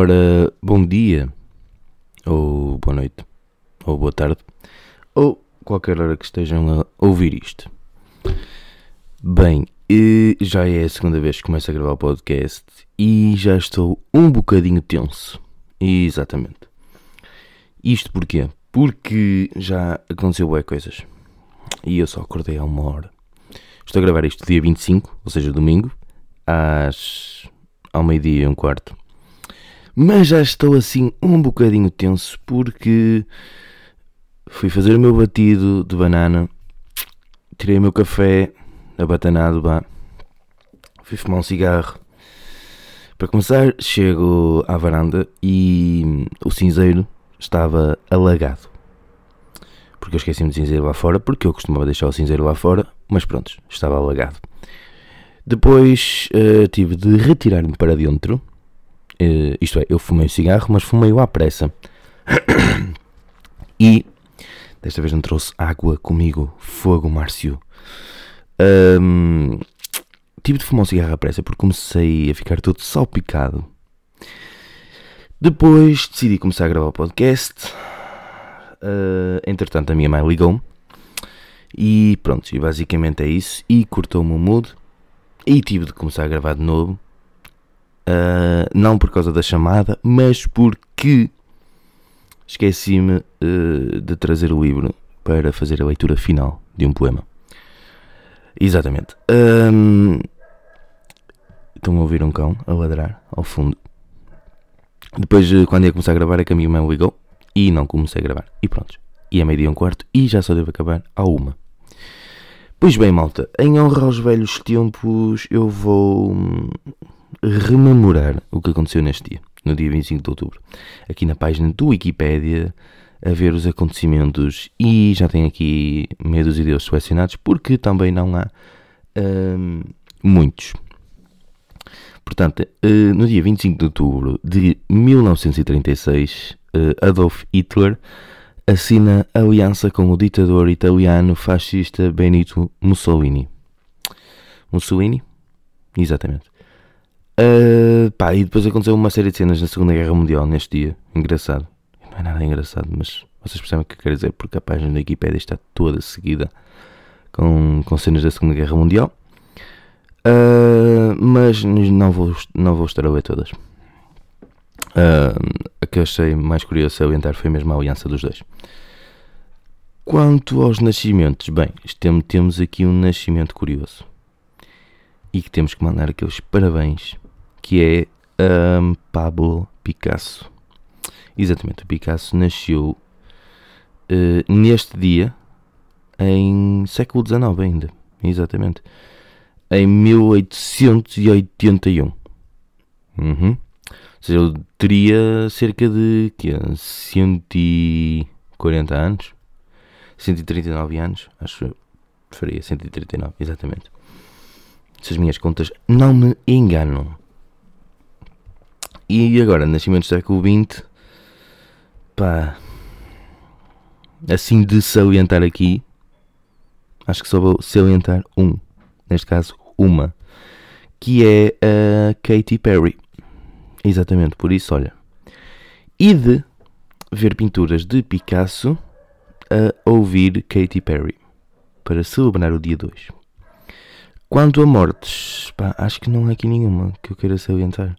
Ora, bom dia, ou boa noite, ou boa tarde, ou qualquer hora que estejam a ouvir isto. Bem, já é a segunda vez que começo a gravar o podcast e já estou um bocadinho tenso. Exatamente. Isto porquê? Porque já aconteceu boas coisas. E eu só acordei há uma hora. Estou a gravar isto dia 25, ou seja, domingo, às ao meio-dia e um quarto. Mas já estou assim um bocadinho tenso porque fui fazer o meu batido de banana, tirei o meu café abatanado. Fui fumar um cigarro. Para começar, chego à varanda e o cinzeiro estava alagado. Porque eu esqueci-me de cinzeiro lá fora, porque eu costumava deixar o cinzeiro lá fora, mas pronto, estava alagado. Depois uh, tive de retirar-me para dentro. Uh, isto é, eu fumei o cigarro, mas fumei-o à pressa. e desta vez não trouxe água comigo. Fogo, Márcio. Um, tive de fumar um cigarro à pressa porque comecei a ficar todo salpicado. Depois decidi começar a gravar o podcast. Uh, entretanto, a minha mãe ligou-me. E pronto, e basicamente é isso. E cortou-me o mood. E tive de começar a gravar de novo. Uh, não por causa da chamada, mas porque esqueci-me uh, de trazer o livro para fazer a leitura final de um poema. Exatamente. Um, estão a ouvir um cão a ladrar ao fundo. Depois, eh, quando ia começar a gravar, é que a minha mãe ligou e não comecei a gravar. E pronto. E é meio-dia um quarto e já só devo acabar a uma. Pois bem, malta, em honra aos velhos tempos, eu vou hum, rememorar o que aconteceu neste dia, no dia 25 de outubro, aqui na página do Wikipedia, a ver os acontecimentos e já tenho aqui meia dúzia deles selecionados, porque também não há hum, muitos. Portanto, eh, no dia 25 de outubro de 1936, eh, Adolf Hitler assina aliança com o ditador italiano fascista Benito Mussolini. Mussolini? Exatamente. Uh, pá, e depois aconteceu uma série de cenas na Segunda Guerra Mundial neste dia. Engraçado. Não é nada engraçado, mas vocês percebem o que eu quero dizer, porque a página da Wikipedia está toda seguida com, com cenas da Segunda Guerra Mundial. Uh, mas não vou, não vou estar a ler todas. Uh, a que achei mais curioso salientar foi mesmo a aliança dos dois. Quanto aos nascimentos, bem, temos aqui um nascimento curioso e que temos que mandar aqueles parabéns, que é um, Pablo Picasso. Exatamente, o Picasso nasceu uh, neste dia em século XIX ainda, exatamente, em 1881. Uhum. Ou seja, eu teria cerca de que, 140 anos, 139 anos, acho que faria 139, exatamente. Se as minhas contas não me enganam. E agora, nascimento do século XX, pá, assim de salientar aqui, acho que só vou salientar um, neste caso, uma, que é a Katy Perry. Exatamente, por isso, olha. E de ver pinturas de Picasso a ouvir Katy Perry para celebrar o dia 2. Quanto a mortes, pá, acho que não há aqui nenhuma que eu queira salientar.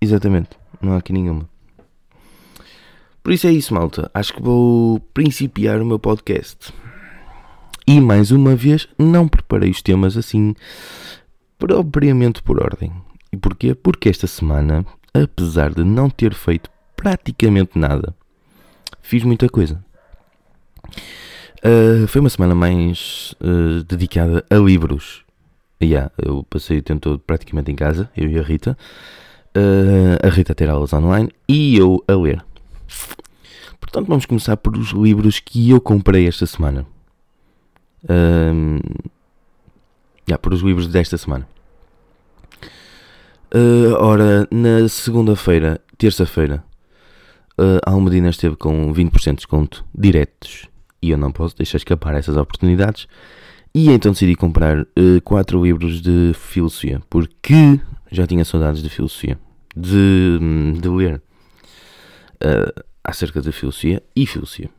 Exatamente, não há aqui nenhuma. Por isso é isso, malta. Acho que vou principiar o meu podcast. E mais uma vez, não preparei os temas assim propriamente por ordem. E porquê? Porque esta semana, apesar de não ter feito praticamente nada, fiz muita coisa. Uh, foi uma semana mais uh, dedicada a livros. Yeah, eu passei o tempo todo praticamente em casa, eu e a Rita. Uh, a Rita ter aulas online e eu a ler. Portanto, vamos começar por os livros que eu comprei esta semana. Um, yeah, por os livros desta semana. Uh, ora, na segunda-feira, terça-feira, uh, a Almedina esteve com 20% de desconto diretos e eu não posso deixar escapar essas oportunidades. E então decidi comprar uh, quatro livros de filosofia, porque já tinha saudades de filosofia. De, de ler uh, acerca de filosofia e filosofia.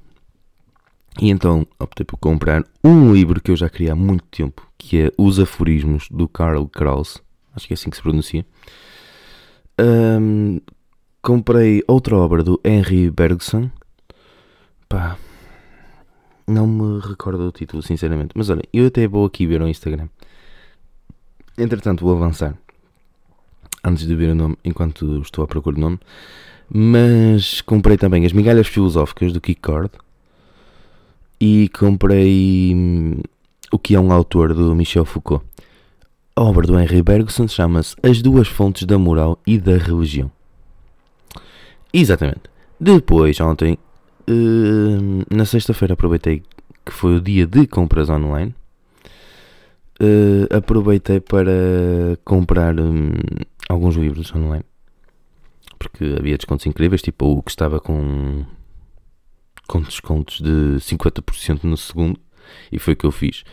E então optei por comprar um livro que eu já queria há muito tempo, que é Os Aforismos, do Karl Kraus. Acho que é assim que se pronuncia. Um, comprei outra obra do Henry Bergson. Pá, não me recordo o título, sinceramente. Mas olha, eu até vou aqui ver no Instagram. Entretanto, vou avançar. Antes de ver o nome, enquanto estou à procura do nome. Mas comprei também As Migalhas Filosóficas do Kikord e comprei hum, o que é um autor do Michel Foucault. A obra do Henry Bergson chama-se As Duas Fontes da Moral e da Religião. Exatamente. Depois, ontem, uh, na sexta-feira, aproveitei que foi o dia de compras online. Uh, aproveitei para comprar um, alguns livros online porque havia descontos incríveis, tipo o que estava com com descontos de 50% no segundo, e foi o que eu fiz.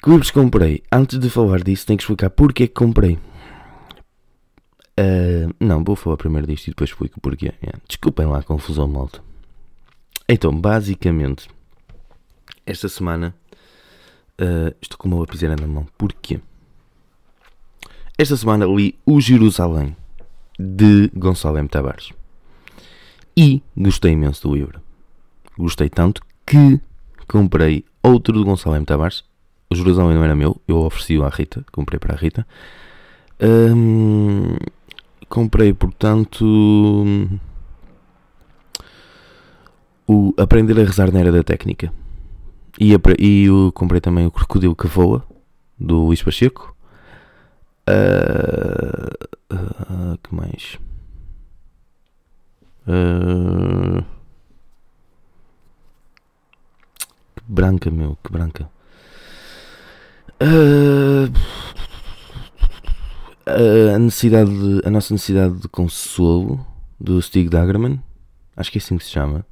Que livros comprei? Antes de falar disso, tenho que explicar porque é que comprei. Uh, não, vou falar primeiro disto e depois explico porquê. Yeah. Desculpem lá a confusão, malta. Então, basicamente, esta semana uh, estou com uma lapiseira na mão. Porquê? Esta semana li O Jerusalém de Gonçalo M. Tavares e gostei imenso do livro. Gostei tanto que comprei outro do Gonçalo M. Tavares. O Jerusalém não era meu, eu ofereci-o à Rita, comprei para a Rita. Comprei, portanto, o Aprender a Rezar na Era da Técnica. E, e eu comprei também o Crocodilo que Voa, do Luís Pacheco. Uh, uh, que mais? Uh, branca, meu, que branca. Uh, a necessidade, de, a nossa necessidade de consolo do Stig Dagerman, acho que é assim que se chama.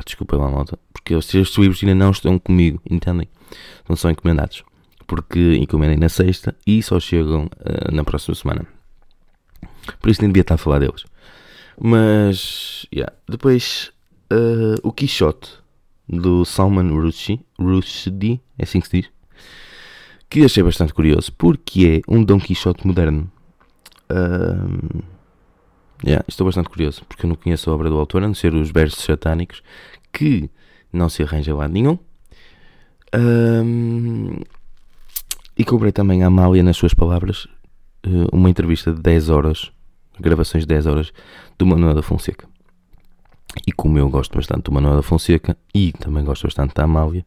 Pá, desculpa lá, malta, porque estes livros ainda não estão comigo, entendem? Não são encomendados, porque encomendei na sexta e só chegam uh, na próxima semana. Por isso nem devia estar a falar deles. Mas, yeah. depois, uh, o Quixote do Salman Rushdie, Rushdie, é assim que se diz, que achei bastante curioso, porque é um Dom Quixote moderno. Uh, yeah, estou bastante curioso, porque eu não conheço a obra do autor, a não ser os versos satânicos, que não se arranja lá nenhum. Um, e comprei também a Amália, nas suas palavras, eh, uma entrevista de 10 horas, gravações de 10 horas, do Manuel da Fonseca. E como eu gosto bastante do Manuel da Fonseca e também gosto bastante da Amália,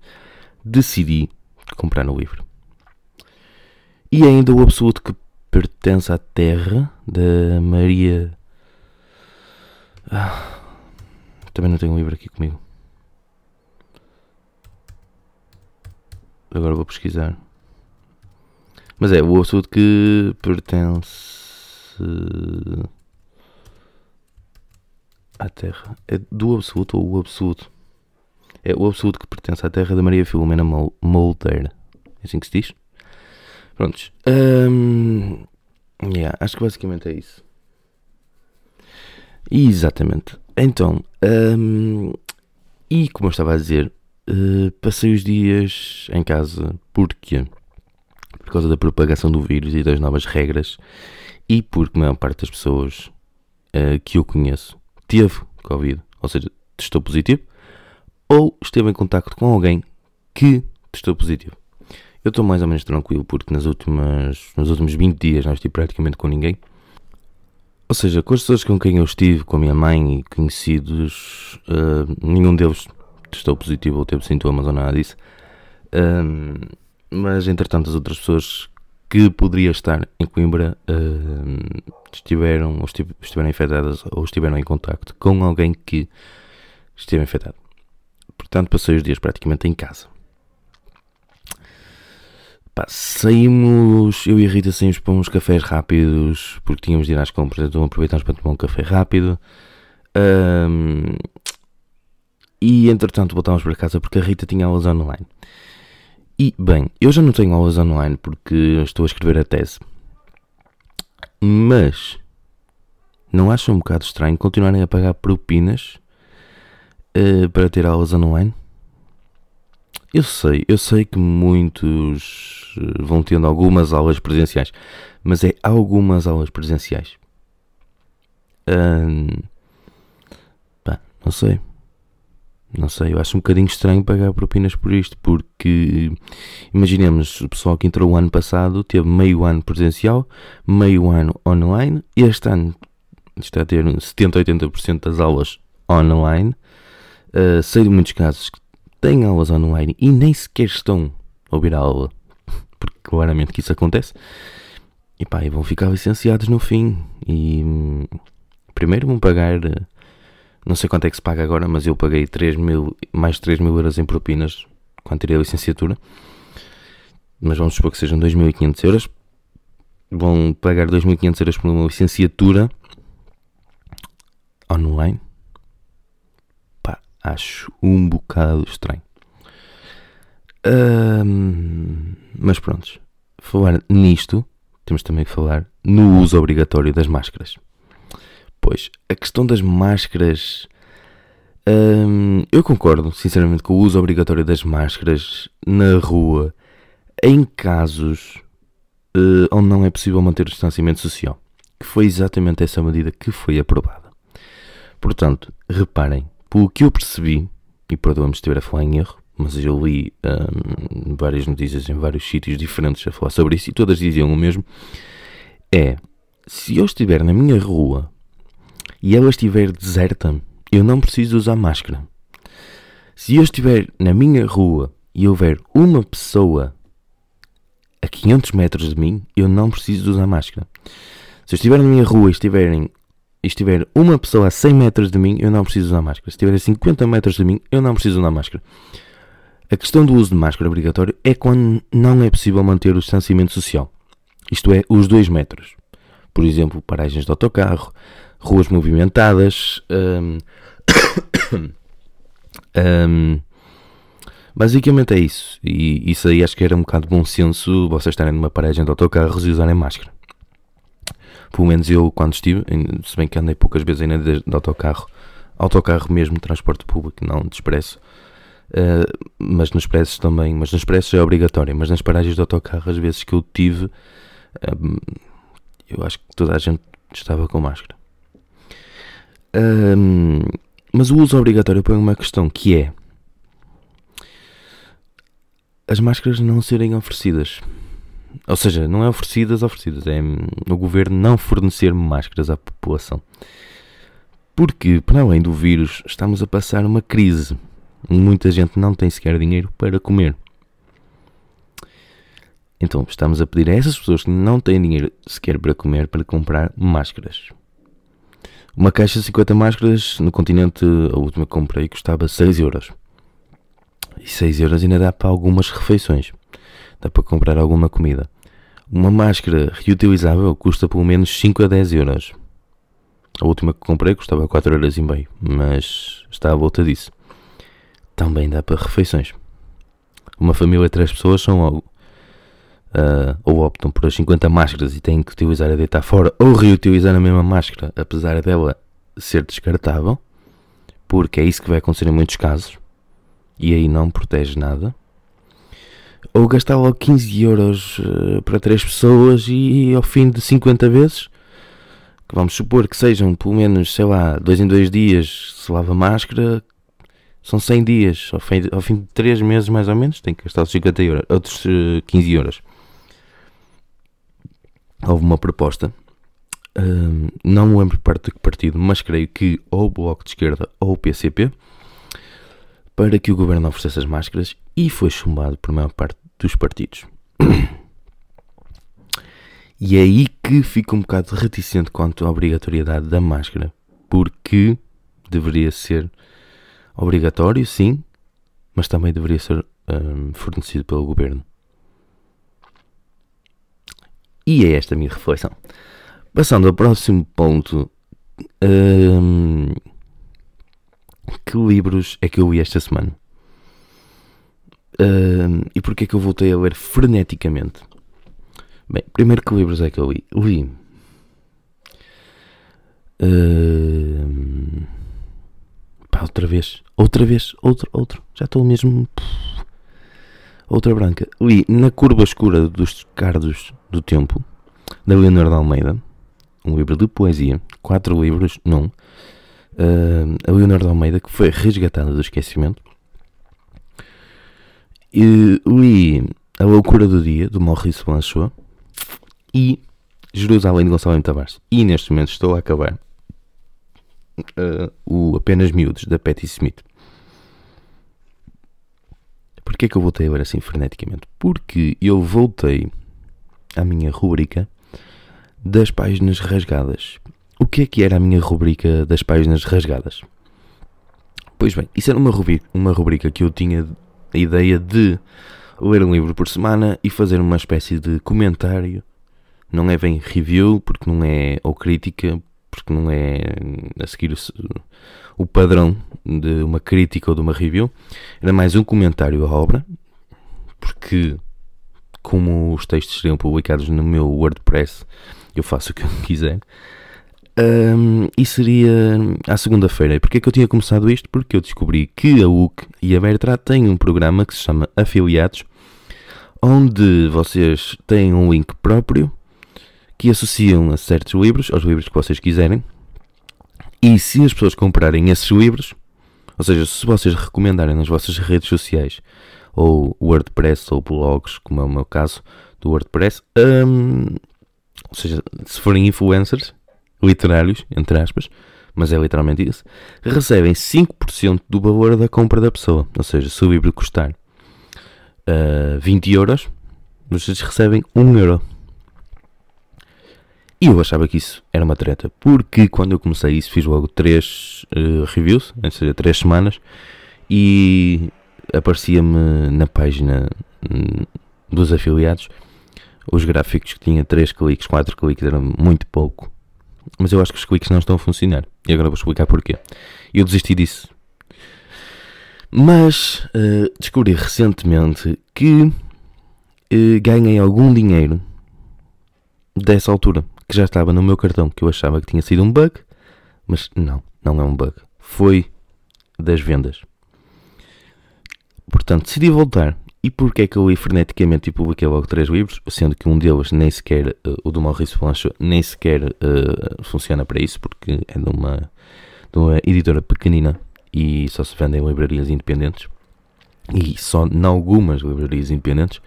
decidi comprar no livro. E ainda o absoluto que pertence à terra da Maria. Ah, também não tenho um livro aqui comigo. Agora vou pesquisar. Mas é o absoluto que pertence à Terra. É do absoluto ou o absoluto? É o absoluto que pertence à Terra da Maria Filomena Molder. É assim que se diz? Prontos. Um, yeah, acho que basicamente é isso. Exatamente. Então, um, e como eu estava a dizer, uh, passei os dias em casa porque por causa da propagação do vírus e das novas regras e porque a maior parte das pessoas uh, que eu conheço teve Covid, ou seja, testou positivo, ou esteve em contacto com alguém que testou positivo. Eu estou mais ou menos tranquilo porque nas últimas, nos últimos 20 dias não estive praticamente com ninguém. Ou seja, com as pessoas com quem eu estive, com a minha mãe e conhecidos, uh, nenhum deles testou positivo ou teve sintomas ou nada disso. Um, mas entretanto as outras pessoas que poderia estar em Coimbra uh, estiveram ou estiveram infectadas ou estiveram em contacto com alguém que esteve infectado. Portanto, passei os dias praticamente em casa. Pá, saímos, eu e a Rita saímos para uns cafés rápidos porque tínhamos de ir às compras, então aproveitámos para tomar um café rápido. Um, e entretanto voltámos para casa porque a Rita tinha aulas online. E, bem, eu já não tenho aulas online porque estou a escrever a tese. Mas, Não acham um bocado estranho continuarem a pagar propinas uh, para ter aulas online? Eu sei, eu sei que muitos eh, vão tendo algumas aulas presenciais, mas é algumas aulas presenciais. Hum, pá, não sei. Não sei, eu acho um bocadinho estranho pagar propinas por isto, porque imaginemos o pessoal que entrou o ano passado teve meio ano presencial, meio ano online, este ano está a ter 70, 80% das aulas online. Uh, sei de muitos casos que têm aulas online e nem sequer estão a ouvir a aula, porque claramente que isso acontece, e pá, e vão ficar licenciados no fim. E primeiro vão pagar, não sei quanto é que se paga agora, mas eu paguei 3 mil, mais de 3 mil euros em propinas quando tirei a licenciatura, mas vamos supor que sejam 2.500 euros. Vão pagar 2.500 euros por uma licenciatura online acho um bocado estranho. Um, mas pronto, falar nisto, temos também que falar no uso obrigatório das máscaras. Pois, a questão das máscaras. Eu concordo, sinceramente, com o uso obrigatório das máscaras na rua em casos uh, onde não é possível manter o distanciamento social. Que foi exatamente essa medida que foi aprovada. Portanto, reparem, pelo que eu percebi, e perdoa-me se estiver a falar em erro, mas eu li um, várias notícias em vários sítios diferentes a falar sobre isso e todas diziam o mesmo: é se eu estiver na minha rua e ela estiver deserta, eu não preciso usar máscara. Se eu estiver na minha rua e houver uma pessoa a 500 metros de mim, eu não preciso usar máscara. Se eu estiver na minha rua e estiverem e estiver uma pessoa a 100 metros de mim, eu não preciso usar máscara. Se estiver a 50 metros de mim, eu não preciso usar máscara. A questão do uso de máscara obrigatório é quando não é possível manter o distanciamento social. Isto é, os 2 metros. Por exemplo, paragens de autocarro, ruas movimentadas. Hum, hum, basicamente é isso. E isso aí acho que era um bocado de bom senso vocês estarem numa paragem de autocarros e usarem máscara. Pelo menos eu, quando estive, se bem que andei poucas vezes ainda de, autocarro, autocarro mesmo, transporte público, não de expresso. Uh, mas nos expressos também, mas nos expressos é obrigatório, mas nas paragens de autocarro, às vezes que eu tive, uh, eu acho que toda a gente estava com máscara. Uh, mas o uso obrigatório põe uma questão que é as máscaras não serem oferecidas. Ou seja, não é oferecidas, oferecidas. É o governo não fornecer máscaras à população. Porque, para além do vírus, estamos a passar uma crise. Muita gente não tem sequer dinheiro para comer. Então, estamos a pedir a essas pessoas que não têm dinheiro sequer para comer para comprar máscaras. Uma caixa de 50 máscaras no continente, a última que comprei, custava 6 euros. E 6 euros ainda dá para algumas refeições dá para comprar alguma comida. Uma máscara reutilizável custa pelo menos 5 a 10 euros. A última que comprei custava 4 euros e meio, mas está à volta disso. Também dá para refeições. Uma família de 3 pessoas são ou, uh, ou optam por as 50 máscaras e têm que utilizar a deitar fora ou reutilizar a mesma máscara, apesar dela ser descartável, porque é isso que vai acontecer em muitos casos e aí não protege nada ou gastar logo 15 euros uh, para 3 pessoas e ao fim de 50 vezes, que vamos supor que sejam pelo menos, sei lá, 2 em 2 dias se lava máscara, são 100 dias, ao fim, de, ao fim de 3 meses mais ou menos, tem que gastar 50 euros, outros uh, 15 euros. Houve uma proposta, uh, não me lembro parte de que partido, mas creio que ou o Bloco de Esquerda ou o PCP, para que o governo oferecesse as máscaras e foi chumbado por maior parte dos partidos. E é aí que fico um bocado reticente quanto à obrigatoriedade da máscara, porque deveria ser obrigatório, sim, mas também deveria ser um, fornecido pelo governo. E é esta a minha reflexão. Passando ao próximo ponto. Um, que livros é que eu li esta semana? Uh, e porquê é que eu voltei a ler freneticamente? Bem, primeiro que livros é que eu li? Li Uh, pá, outra vez, outra vez, outro, outro. Já estou mesmo. Outra branca. Li Na Curva Escura dos Cardos do Tempo, da Leonor de Almeida, um livro de poesia, quatro livros num. Uh, a Leonor de Almeida, que foi resgatada do esquecimento. E li A Loucura do Dia, do Maurice Blanchot, e Jerusalém de Gonçalo M. Tavares. E neste momento estou a acabar uh, o Apenas Miúdos, da Patti Smith. Porquê é que eu voltei agora assim freneticamente? Porque eu voltei à minha rubrica das páginas rasgadas. O que é que era a minha rubrica das páginas rasgadas? Pois bem, isso era uma rubrica, uma rubrica que eu tinha a ideia de ler um livro por semana e fazer uma espécie de comentário. Não é bem review, porque não é, ou crítica, porque não é a seguir o, o padrão de uma crítica ou de uma review. Era mais um comentário à obra, porque como os textos seriam publicados no meu WordPress, eu faço o que eu quiser. Um, e seria à segunda-feira. Porquê é que eu tinha começado isto? Porque eu descobri que a UC e a Bertrand têm um programa que se chama Afiliados, onde vocês têm um link próprio que associam a certos livros, aos livros que vocês quiserem. E se as pessoas comprarem esses livros, ou seja, se vocês recomendarem nas vossas redes sociais, ou WordPress, ou blogs, como é o meu caso do WordPress, um, ou seja, se forem influencers literários, entre aspas, mas é literalmente isso, recebem 5% do valor da compra da pessoa. Ou seja, se o livro custar uh, 20 euros, vocês recebem 1 euro. E eu achava que isso era uma treta, porque quando eu comecei isso fiz logo 3 uh, reviews, ou seja, 3 semanas, e aparecia-me na página um, dos afiliados os gráficos que tinha 3 cliques, 4 cliques, era muito pouco. Mas eu acho que os cliques não estão a funcionar. E agora vou explicar porquê. Eu desisti disso. Mas uh, descobri recentemente que uh, ganhei algum dinheiro dessa altura que já estava no meu cartão, que eu achava que tinha sido um bug, mas não, não é um bug. Foi das vendas. Portanto, decidi voltar. E porquê é que eu li freneticamente e publiquei logo três livros, sendo que um deles nem sequer, uh, o do Maurício Blanchot, nem sequer uh, funciona para isso, porque é de uma, de uma editora pequenina e só se vende em livrarias independentes. E só em algumas livrarias independentes.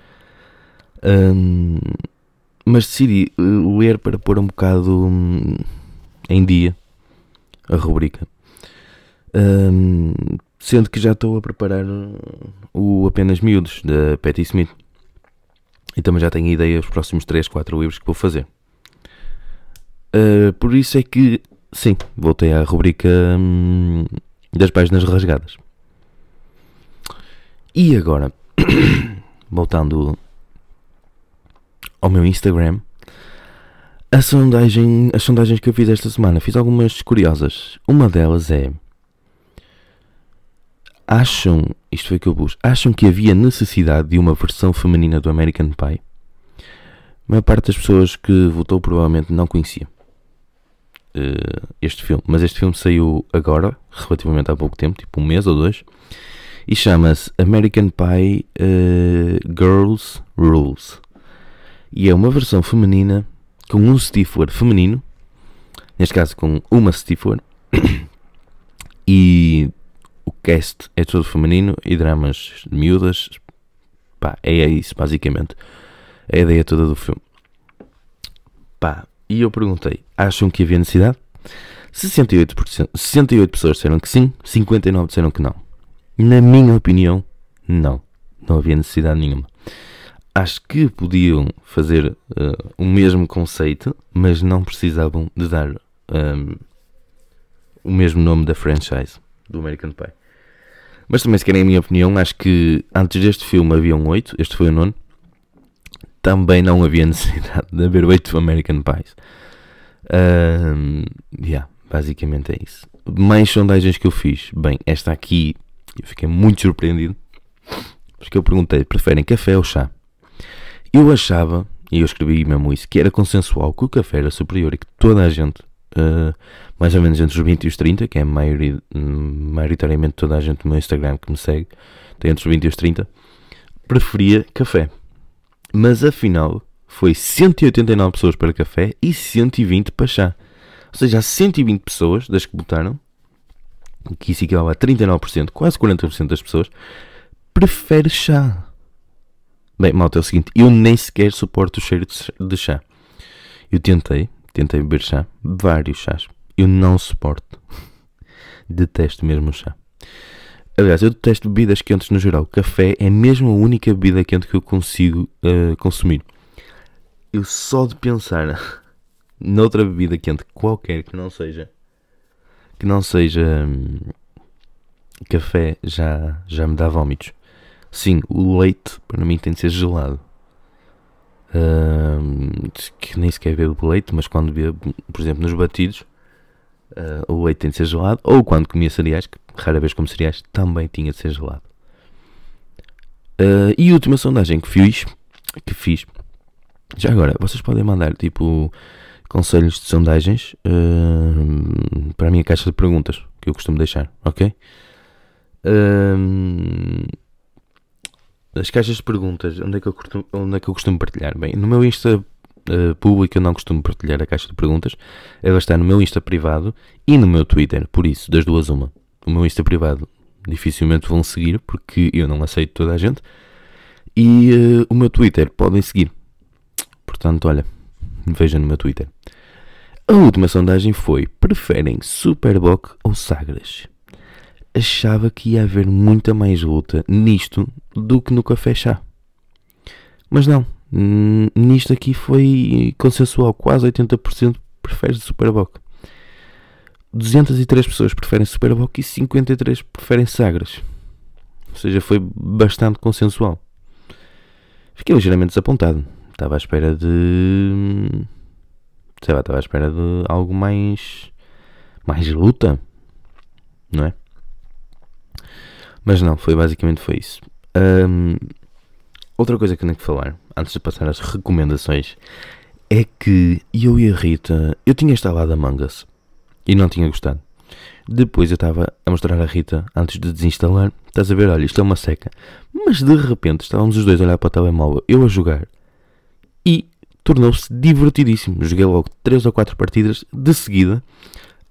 Um, mas decidi eh, ler para pôr um bocado hum, em dia a rubrica. Um, sendo que já estou a preparar o Apenas Miúdos da Patti Smith. E também já tenho ideia dos próximos 3, 4 livros que vou fazer. Uh, por isso é que, sim, voltei à rubrica hum, das páginas rasgadas. E agora, voltando ao meu Instagram. A sondagem, as sondagens que eu fiz esta semana, fiz algumas curiosas. Uma delas é: Acham, isto foi que eu pus, acham que havia necessidade de uma versão feminina do American Pie? A maior parte das pessoas que votou provavelmente não conhecia uh, este filme, mas este filme saiu agora, relativamente há pouco tempo, tipo um mês ou dois, e chama-se American Pie uh, Girls Rules e é uma versão feminina com um Stifler feminino, neste caso com uma Stifler, e o cast é todo feminino e dramas miúdas. Pá, é isso basicamente. É a ideia toda do filme. Pá, e eu perguntei: acham que havia necessidade? 68%, 68 pessoas disseram que sim, 59 disseram que não. Na minha opinião, não. Não havia necessidade nenhuma acho que podiam fazer uh, o mesmo conceito, mas não precisavam de dar um, ehm, o mesmo nome da franchise do American Pie. Mas também, se querem a minha opinião, acho que antes deste filme havia um 8, este foi o nono. Também não havia necessidade de haver 8 American Pies. Um, yeah, basicamente é isso. Mais sondagens que eu fiz. Bem, esta aqui eu fiquei muito surpreendido. Porque eu perguntei: preferem café ou chá? Eu achava, e eu escrevi mesmo isso, que era consensual que o café era superior e que toda a gente uh, mais ou menos entre os 20 e os 30, que é maioria, maioritariamente toda a gente no meu Instagram que me segue, tem entre os 20 e os 30, preferia café. Mas afinal, foi 189 pessoas para café e 120 para chá. Ou seja, há 120 pessoas das que votaram, que isso equivale a 39%, quase 40% das pessoas, prefere chá. Bem, malta, é o seguinte, eu nem sequer suporto o cheiro de chá. Eu tentei, tentei beber chá, vários chás. Eu não suporto. Detesto mesmo o chá. Aliás, eu detesto bebidas quentes no geral. Café é mesmo a única bebida quente que eu consigo uh, consumir. Eu só de pensar noutra bebida quente qualquer que não seja que não seja hum, café já, já me dá vómitos. Sim, o leite para mim tem de ser gelado. Hum, que nem sequer bebo leite, mas quando bebo, por exemplo, nos batidos, uh, o leite tem de ser gelado. Ou quando comia cereais, que rara vez como cereais, também tinha de ser gelado. Uh, e última sondagem que fiz, que fiz, já agora, vocês podem mandar tipo conselhos de sondagens uh, para a minha caixa de perguntas que eu costumo deixar, ok? Uh, as caixas de perguntas, onde é que eu costumo, onde é que eu costumo partilhar? Bem, no meu Insta uh, público eu não costumo partilhar a caixa de perguntas, ela está no meu Insta privado e no meu Twitter, por isso, das duas uma. O meu Insta privado dificilmente vão seguir porque eu não aceito toda a gente e uh, o meu Twitter podem seguir. Portanto, olha, vejam no meu Twitter. A última sondagem foi: preferem Superboc ou Sagres? Achava que ia haver muita mais luta nisto do que no café chá. Mas não, nisto aqui foi consensual, quase 80% prefere Superboc. 203 pessoas preferem Superboc e 53 preferem Sagres. Ou seja, foi bastante consensual. Fiquei ligeiramente desapontado. Estava à espera de. Sei lá, estava à espera de algo mais. mais luta. Não é? Mas não, foi basicamente foi isso. Um, outra coisa que eu tenho que falar, antes de passar às recomendações, é que eu e a Rita, eu tinha instalado a Mangas e não tinha gostado. Depois eu estava a mostrar a Rita antes de desinstalar. Estás a ver, olha, isto é uma seca. Mas de repente estávamos os dois a olhar para o telemóvel, eu a jogar e tornou-se divertidíssimo. Joguei logo 3 ou 4 partidas de seguida.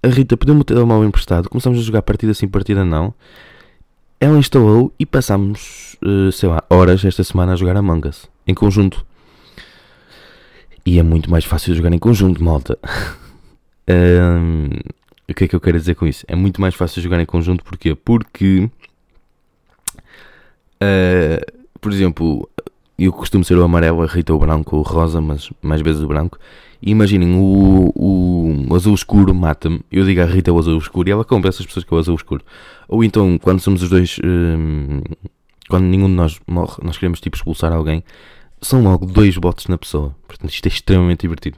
A Rita pediu-me o telemóvel emprestado. Começámos a jogar partida sim, partida não. Ela instalou e passámos, uh, sei lá, horas esta semana a jogar Among Us em conjunto. E é muito mais fácil jogar em conjunto, malta. um, o que é que eu quero dizer com isso? É muito mais fácil jogar em conjunto, porquê? Porque, uh, por exemplo, eu costumo ser o amarelo, a Rita o branco, o rosa, mas mais vezes o branco. Imaginem, o, o, azul escuro mata-me. Eu digo à Rita o azul escuro e ela compra essas pessoas que é o azul escuro. Ou então, quando somos os dois. Hum, quando nenhum de nós morre, nós queremos tipo expulsar alguém. São logo dois botes na pessoa. Portanto, isto é extremamente divertido.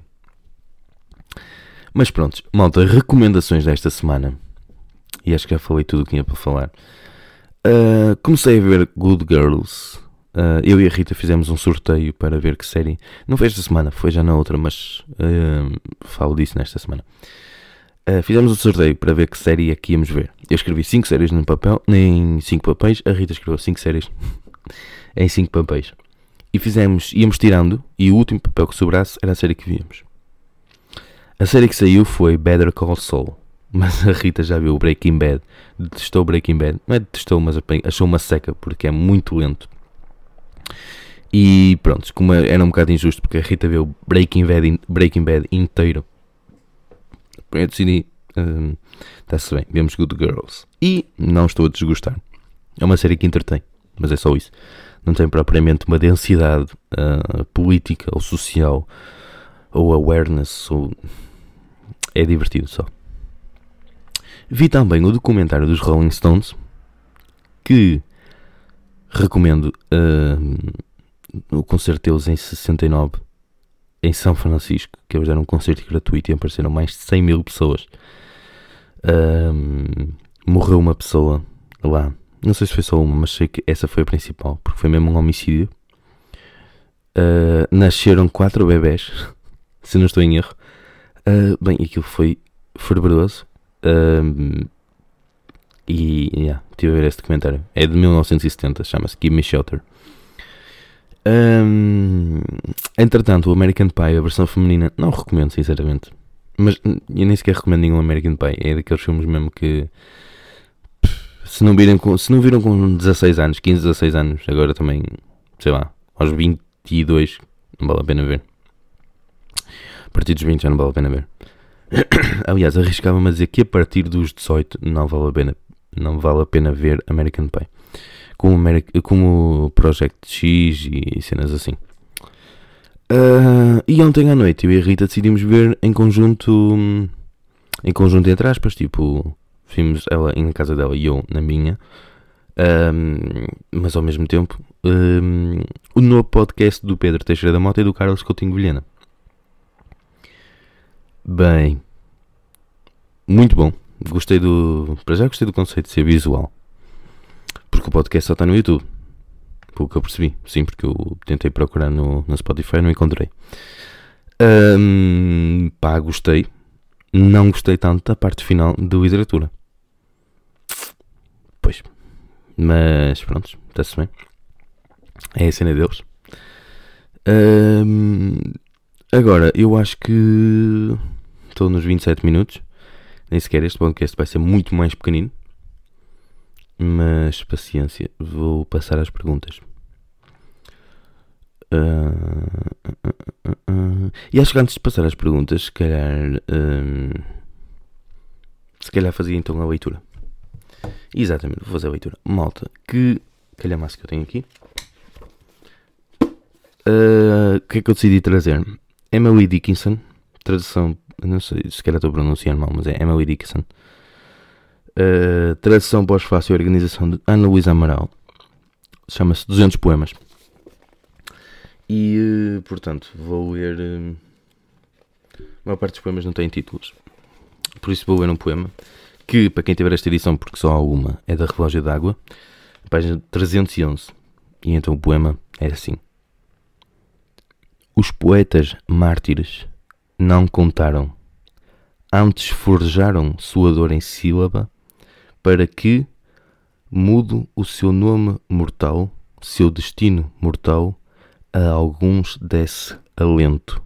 Mas pronto, malta, recomendações desta semana. E acho que já falei tudo o que tinha para falar. Uh, comecei a ver Good Girls Uh, eu e a Rita fizemos um sorteio para ver que série. Não foi esta semana, foi já na outra, mas uh, falo disso nesta semana. Uh, fizemos um sorteio para ver que série é que íamos ver. Eu escrevi 5 séries no papel, em 5 papéis. A Rita escreveu 5 séries em 5 papéis. E fizemos, íamos tirando, e o último papel que sobrasse era a série que víamos. A série que saiu foi Better Call Saul. Mas a Rita já viu Breaking Bad. Detestou Breaking Bad. Não é detestou, mas achou uma seca porque é muito lento. E pronto, como era um bocado injusto porque a Rita viu Breaking Bad, Breaking Bad inteiro, eu decidi, está-se um, bem, vemos Good Girls. E não estou a desgostar. É uma série que entretém, mas é só isso. Não tem propriamente uma densidade uh, política ou social ou awareness. Ou... É divertido só. Vi também o documentário dos Rolling Stones que recomendo. Uh, o concerto deles em 69 em São Francisco, que eles deram um concerto gratuito e apareceram mais de 100 mil pessoas. Um, morreu uma pessoa lá, não sei se foi só uma, mas sei que essa foi a principal, porque foi mesmo um homicídio. Uh, nasceram quatro bebés, se não estou em erro. Uh, bem, aquilo foi fervoroso. Um, e yeah, estive a ver esse documentário. É de 1970, chama-se Give Me Shelter. Um, entretanto, o American Pie, a versão feminina, não recomendo, sinceramente. Mas eu nem sequer recomendo nenhum American Pie. É daqueles filmes mesmo que. Se não, viram com, se não viram com 16 anos, 15, 16 anos, agora também, sei lá, aos 22, não vale a pena ver. A partir dos 20 já não vale a pena ver. Aliás, arriscava-me a dizer que a partir dos 18 não vale a pena não vale a pena ver American Pie. Como, Ameri como Project X e cenas assim. Uh, e ontem à noite eu e a Rita decidimos ver em conjunto, em conjunto entre aspas, tipo, vimos ela em casa dela e eu na minha, um, mas ao mesmo tempo, um, o novo podcast do Pedro Teixeira da Mota e do Carlos Coutinho Vilhena. Bem, muito bom. Gostei do. Para já gostei do conceito de ser visual. Porque o podcast só está no YouTube. Pelo que eu percebi. Sim, porque eu tentei procurar no, no Spotify e não encontrei. Um, pá, gostei. Não gostei tanto da parte final do literatura. Pois. Mas pronto, está-se bem. É a cena deles. Um, agora, eu acho que estou nos 27 minutos. Nem sequer este podcast vai ser muito mais pequenino. Mas paciência, vou passar às perguntas. Uh, uh, uh, e acho que antes de passar às perguntas, se calhar. se calhar fazia então a leitura. Exatamente, vou fazer a leitura. Malta, que calhamaço que eu tenho aqui. O que é que eu decidi trazer? Emily Dickinson, tradução não sei se calhar estou a pronunciar mal, mas é Emily Dickinson. Uh, tradução pós-fácil e organização de Ana Luísa Amaral. Chama-se 200 Poemas. E, uh, portanto, vou ler. Uh, a maior parte dos poemas não tem títulos. Por isso vou ler um poema. Que, para quem tiver esta edição, porque só há uma, é da Relógio d'Água, página 311. E então o poema é assim: Os poetas mártires não contaram. Antes forjaram sua dor em sílaba, para que, mudo o seu nome mortal, seu destino mortal, a alguns desse alento.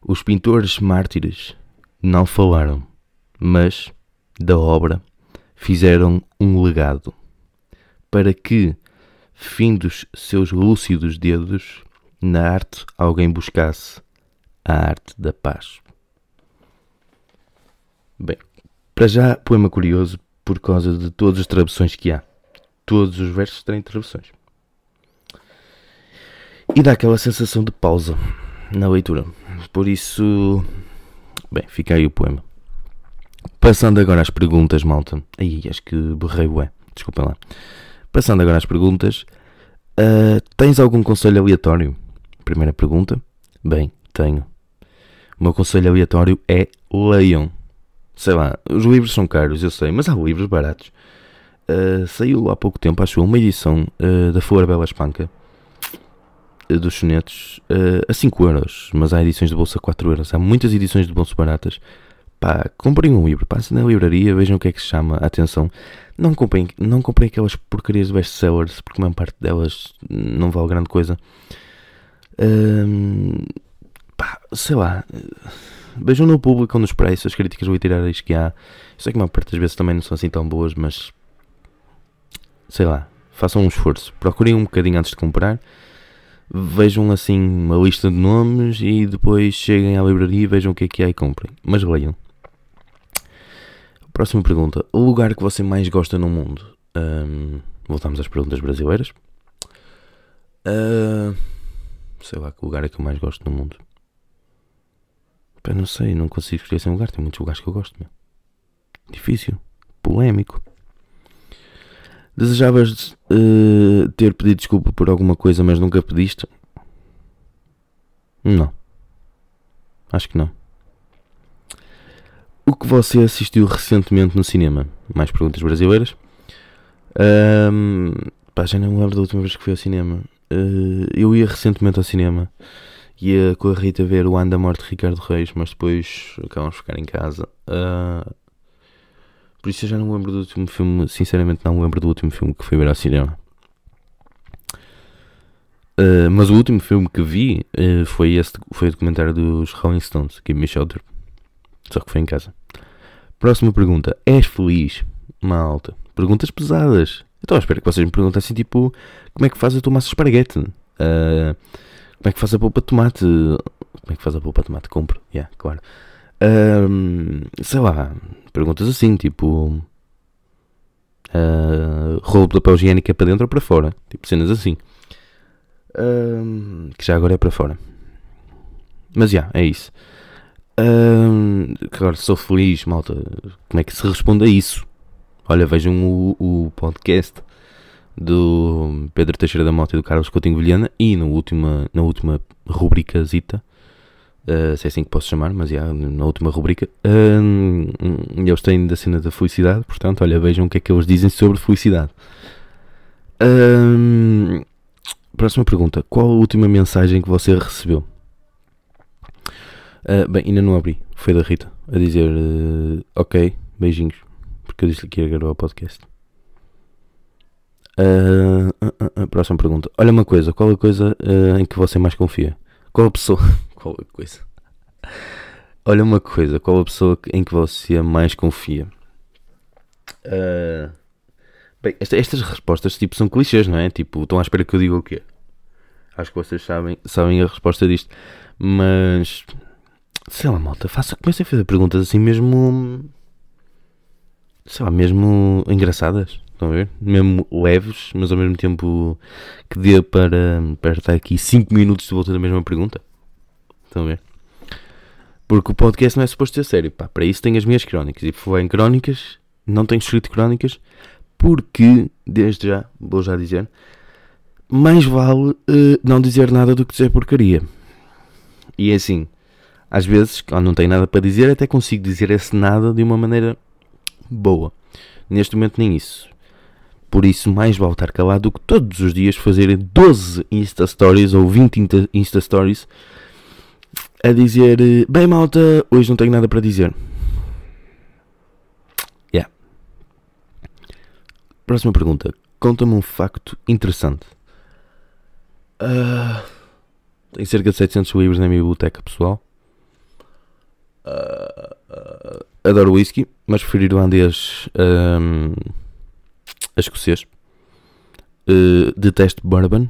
Os pintores mártires não falaram, mas, da obra, fizeram um legado, para que, findos seus lúcidos dedos, na arte alguém buscasse a arte da paz. Bem, para já, poema curioso por causa de todas as traduções que há. Todos os versos têm traduções. E dá aquela sensação de pausa na leitura. Por isso, bem, fica aí o poema. Passando agora às perguntas, malta. Aí, acho que berrei ué. Desculpem lá. Passando agora às perguntas. Uh, tens algum conselho aleatório? Primeira pergunta. Bem, tenho. O meu conselho aleatório é leiam. Sei lá, os livros são caros, eu sei, mas há livros baratos. Uh, saiu há pouco tempo, acho uma edição uh, da Flor Bela Espanca uh, dos sonetos a 5 euros, mas há edições de bolsa a 4 euros. Há muitas edições de bolsa baratas. Pá, comprem um livro, passem na livraria, vejam o que é que se chama a atenção. Não comprem, não comprem aquelas porcarias de best-sellers, porque a maior parte delas não vale grande coisa. Uh, pá, sei lá, vejam no público ou nos preços as críticas literárias que há. Sei que uma parte das vezes também não são assim tão boas, mas sei lá, façam um esforço, procurem um bocadinho antes de comprar, vejam assim uma lista de nomes e depois cheguem à livraria e vejam o que é que há e comprem. Mas leiam. Próxima pergunta: O lugar que você mais gosta no mundo? Um, voltamos às perguntas brasileiras. Uh, sei lá que lugar é que eu mais gosto no mundo. Pá, não sei, não consigo escolher esse lugar. Tem muitos lugares que eu gosto, meu. Difícil. Polémico. Desejavas uh, ter pedido desculpa por alguma coisa, mas nunca pediste? Não. Acho que não. O que você assistiu recentemente no cinema? Mais perguntas brasileiras? Um, pá, já não me lembro da última vez que fui ao cinema. Uh, eu ia recentemente ao cinema ia com a Rita ver o Anda Morte de Ricardo Reis, mas depois acabamos de ficar em casa. Uh, por isso eu já não lembro do último filme, sinceramente não lembro do último filme que fui ver ao cinema. Uh, mas o último filme que vi uh, foi esse, foi o documentário dos Rolling Stones, Give Me Shelter. Só que foi em casa. Próxima pergunta. És feliz? Malta. Perguntas pesadas. Então espero que vocês me perguntassem tipo como é que faz a tua massa esparguete? Uh, como é que faz a polpa de tomate? Como é que faz a polpa de tomate? Compro, yeah, claro. Uh, sei lá, perguntas assim, tipo. Uh, rolo de papel higiênico é para dentro ou para fora? Tipo cenas assim. Uh, que já agora é para fora. Mas já, yeah, é isso. Uh, agora sou feliz, malta. Como é que se responde a isso? Olha, vejam o, o podcast do Pedro Teixeira da Mota e do Carlos Coutinho Vilhena e na última, na última rubrica Zita, uh, se é assim que posso chamar, mas já na última rubrica, uh, eles têm da cena da felicidade, portanto, olha, vejam o que é que eles dizem sobre felicidade. Uh, próxima pergunta: Qual a última mensagem que você recebeu? Uh, bem, ainda não abri. Foi da Rita a dizer: uh, Ok, beijinhos. Porque eu disse-lhe que ia gravar o podcast. Uh, próxima pergunta. Olha uma coisa: qual a coisa em que você mais confia? Qual a pessoa. qual a coisa? Olha uma coisa: qual a pessoa em que você mais confia? bem, esta, estas respostas tipo, são clichês, não é? Tipo, estão à espera que eu diga o quê? Acho que vocês sabem, sabem a resposta disto. Mas sei lá, malta, faça, comecem a fazer perguntas assim mesmo. sei lá, mesmo engraçadas. Estão a ver? Mesmo leves, mas ao mesmo tempo que dê para, para estar aqui 5 minutos de volta da mesma pergunta. Estão a ver? Porque o podcast não é suposto ser sério. Pá, para isso tenho as minhas crónicas. E por falar em crónicas, não tenho escrito crónicas. Porque, desde já, vou já dizer, mais vale uh, não dizer nada do que dizer porcaria. E é assim, às vezes, quando não tenho nada para dizer, até consigo dizer esse nada de uma maneira boa. Neste momento, nem isso. Por isso, mais vale estar calado do que todos os dias fazer 12 Insta Stories ou 20 Insta Stories a dizer: Bem, malta, hoje não tenho nada para dizer. Yeah. Próxima pergunta. Conta-me um facto interessante. Uh, tenho cerca de 700 livros na minha biblioteca pessoal. Uh, uh, adoro whisky, mas prefiro irlandês escocês. Uh, detesto bourbon.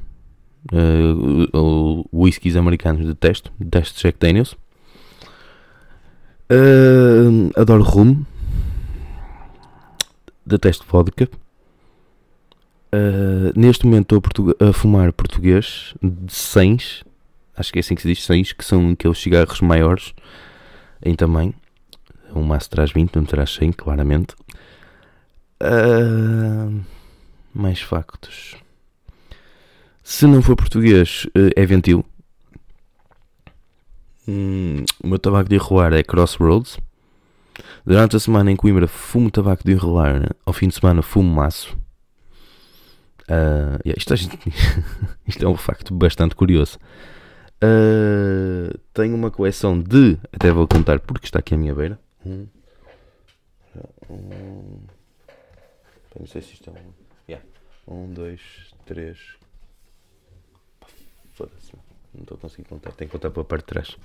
Uh, whiskies americanos detesto. Detesto Jack Daniels. Uh, adoro rum. Detesto vodka. Uh, neste momento estou a, a, fumar português de 100, acho que é assim que se diz, 100, que são aqueles cigarros maiores em tamanho. Um maço traz 20, não traz 100, claramente. Mais factos. Se não for português, uh, é ventil. Hum, o meu tabaco de enrolar é Crossroads. Durante a semana em Coimbra fumo tabaco de enrolar. Ao fim de semana fumo maço. Uh, yeah, isto, isto, é um facto bastante curioso. Uh, tenho uma coleção de. Até vou contar porque está aqui à minha beira. Um, um, não sei se isto é um. Yeah. Um, dois, três. Foda-se. Não estou a conseguir contar. Tenho que contar para a parte de trás.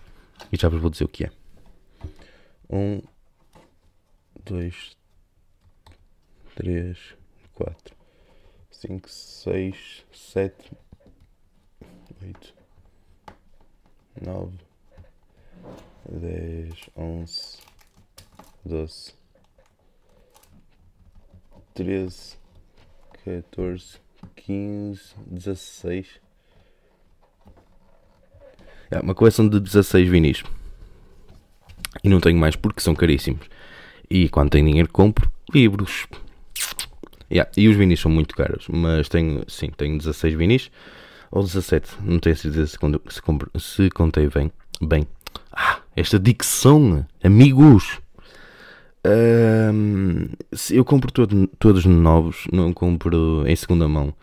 E já vos vou dizer o que é. Um, dois, três, quatro, cinco, seis, sete, oito. 9, 10, 11, 12, 13, 14, 15, 16. É uma coleção de 16 vinis. E não tenho mais porque são caríssimos. E quando tenho dinheiro compro livros. Yeah, e os vinis são muito caros. Mas tenho, sim, tenho 16 vinis ou 17, não tenho certeza se, se, se contei bem. Bem, ah, esta dicção, amigos. Eu compro todo, todos novos, não compro em segunda mão.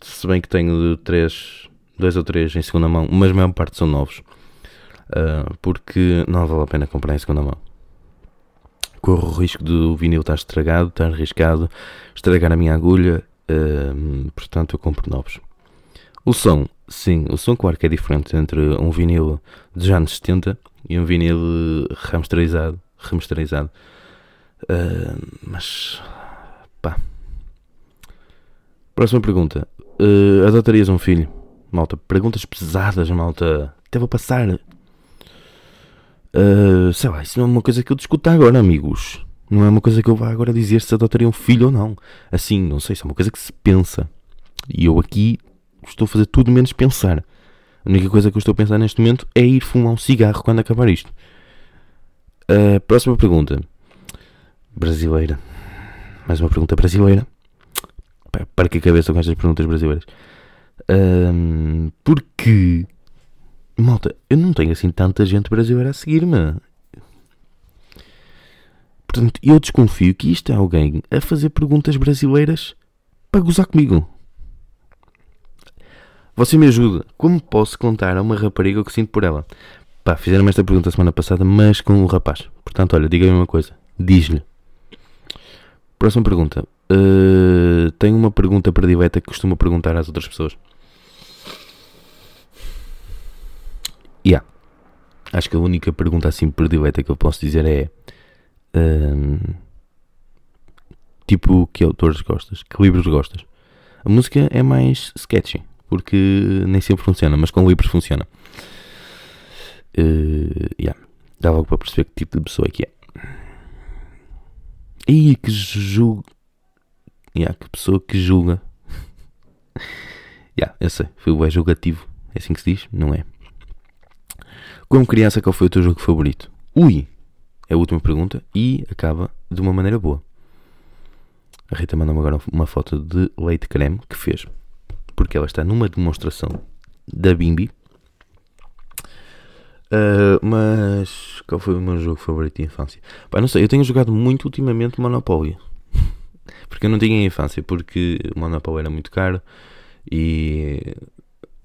Se bem que tenho três, dois ou três em segunda mão, mas a maior parte são novos. Uh, porque não vale a pena comprar em segunda mão. Corro o risco do vinil estar estragado, estar arriscado, estragar a minha agulha, uh, portanto eu compro novos. O som, sim, o som claro que é diferente entre um vinil dos anos 70 e um vinil remasterizado, remasterizado. Uh, mas pá. Próxima pergunta. Uh, adotarias um filho? Malta, perguntas pesadas, malta. Até vou passar. Uh, sei lá, isso não é uma coisa que eu discuto agora, amigos. Não é uma coisa que eu vá agora dizer se adotaria um filho ou não. Assim, não sei, isso é uma coisa que se pensa. E eu aqui estou a fazer tudo menos pensar. A única coisa que eu estou a pensar neste momento é ir fumar um cigarro quando acabar isto. Uh, próxima pergunta. Brasileira. Mais uma pergunta brasileira. Para que a cabeça com estas perguntas brasileiras. Um, porque. Malta, eu não tenho assim tanta gente brasileira a seguir-me. Portanto, eu desconfio que isto é alguém a fazer perguntas brasileiras para gozar comigo. Você me ajuda. Como posso contar a uma rapariga o que sinto por ela? Pá, fizeram-me esta pergunta semana passada, mas com o rapaz. Portanto, olha, diga-me uma coisa. Diz-lhe. Próxima pergunta. Uh, tenho uma pergunta predileta que costumo perguntar às outras pessoas. Yeah. Acho que a única pergunta assim predileta que eu posso dizer é. Uh, tipo, que autores gostas? Que livros gostas? A música é mais sketchy porque nem sempre funciona, mas com livros funciona. Uh, yeah. Dá logo para perceber que tipo de pessoa é que é. E que julga. Yeah, que pessoa que julga. yeah, eu sei, foi o julgativo. É assim que se diz? Não é? Como criança, qual foi o teu jogo favorito? Ui! É a última pergunta e acaba de uma maneira boa. A Rita mandou-me agora uma foto de leite creme que fez porque ela está numa demonstração da Bimbi. Uh, mas qual foi o meu jogo favorito de infância? Pá, não sei, eu tenho jogado muito ultimamente Monopoly. porque eu não tinha infância, porque Monopoly era muito caro e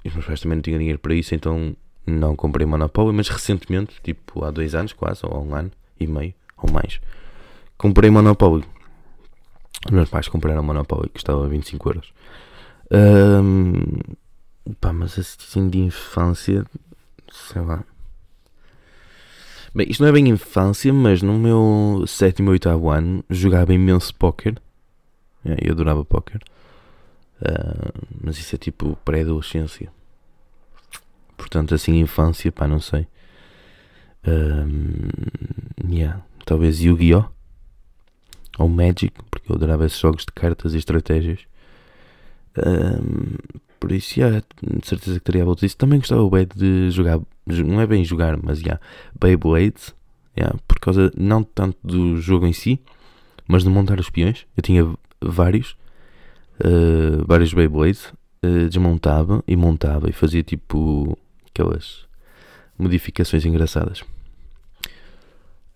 os meus pais também não tinham dinheiro para isso, então não comprei Monopoly. Mas recentemente, tipo há dois anos quase, ou um ano e meio, ou mais, comprei Monopoly. Os meus pais compraram Monopoly, que estava a 25 euros. Um, pá, mas assim de infância, sei lá. Bem, isto não é bem infância, mas no meu sétimo ou oitavo ano jogava imenso póquer. É, eu adorava póquer. Uh, mas isso é tipo pré-adolescência. Portanto, assim, infância, pá, não sei. Um, yeah. Talvez Yu-Gi-Oh! Ou Magic, porque eu adorava esses jogos de cartas e estratégias. Um, por isso, yeah, de certeza que teria volta disso. Também gostava bem de jogar, não é bem jogar, mas yeah, Beyblade, yeah, por causa não tanto do jogo em si, mas de montar os peões. Eu tinha vários, uh, vários Beyblades, uh, desmontava e montava e fazia tipo aquelas modificações engraçadas.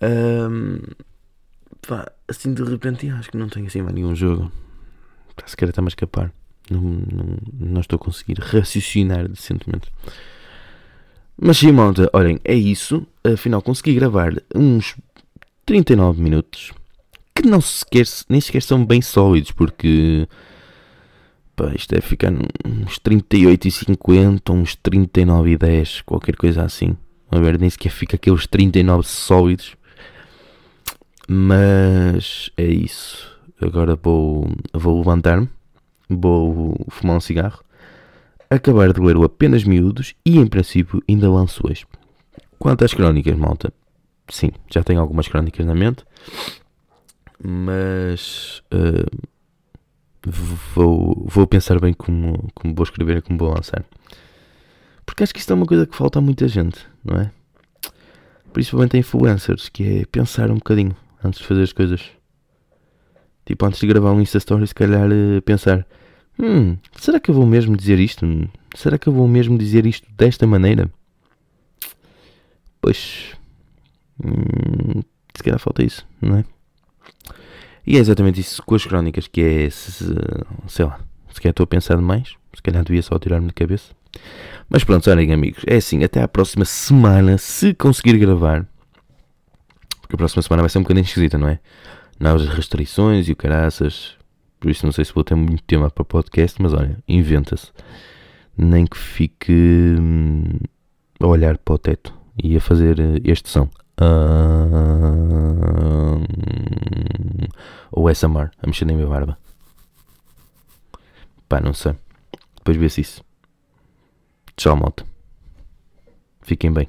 Um, pá, assim de repente, acho que não tenho assim mais nenhum jogo. Se calhar está-me a escapar. Não, não, não estou a conseguir raciocinar decentemente. Mas sim, malta, olhem, é isso. Afinal, consegui gravar uns 39 minutos que não sequer, nem sequer são bem sólidos, porque pá, isto é ficar uns 38 e 50, uns 39 e 10, qualquer coisa assim. A ver, nem sequer fica aqueles 39 sólidos. Mas é isso. Agora vou, vou levantar-me vou fumar um cigarro, acabar de ler o Apenas Miúdos e, em princípio, ainda lanço hoje. Quanto às crónicas, malta, sim, já tenho algumas crónicas na mente, mas uh, vou, vou pensar bem como, como vou escrever e como vou lançar. Porque acho que isto é uma coisa que falta a muita gente, não é? Principalmente a influencers, que é pensar um bocadinho antes de fazer as coisas. Tipo, antes de gravar um Insta Story, se calhar uh, pensar: Hum, será que eu vou mesmo dizer isto? Será que eu vou mesmo dizer isto desta maneira? Pois. Hum, se calhar falta isso, não é? E é exatamente isso com as crónicas, que é. Se, sei lá, se calhar estou a pensar demais, se calhar devia só tirar-me de cabeça. Mas pronto, olhem amigos, é assim, até à próxima semana, se conseguir gravar. Porque a próxima semana vai ser um bocadinho esquisita, não é? Novas restrições e o caraças. Por isso não sei se vou ter muito tema para podcast, mas olha, inventa-se. Nem que fique hum, a olhar para o teto e a fazer eh, este som. Ah, ou essa mar, a mexer na minha barba. Pá, não sei. Depois vê-se isso. Tchau, malta. Fiquem bem.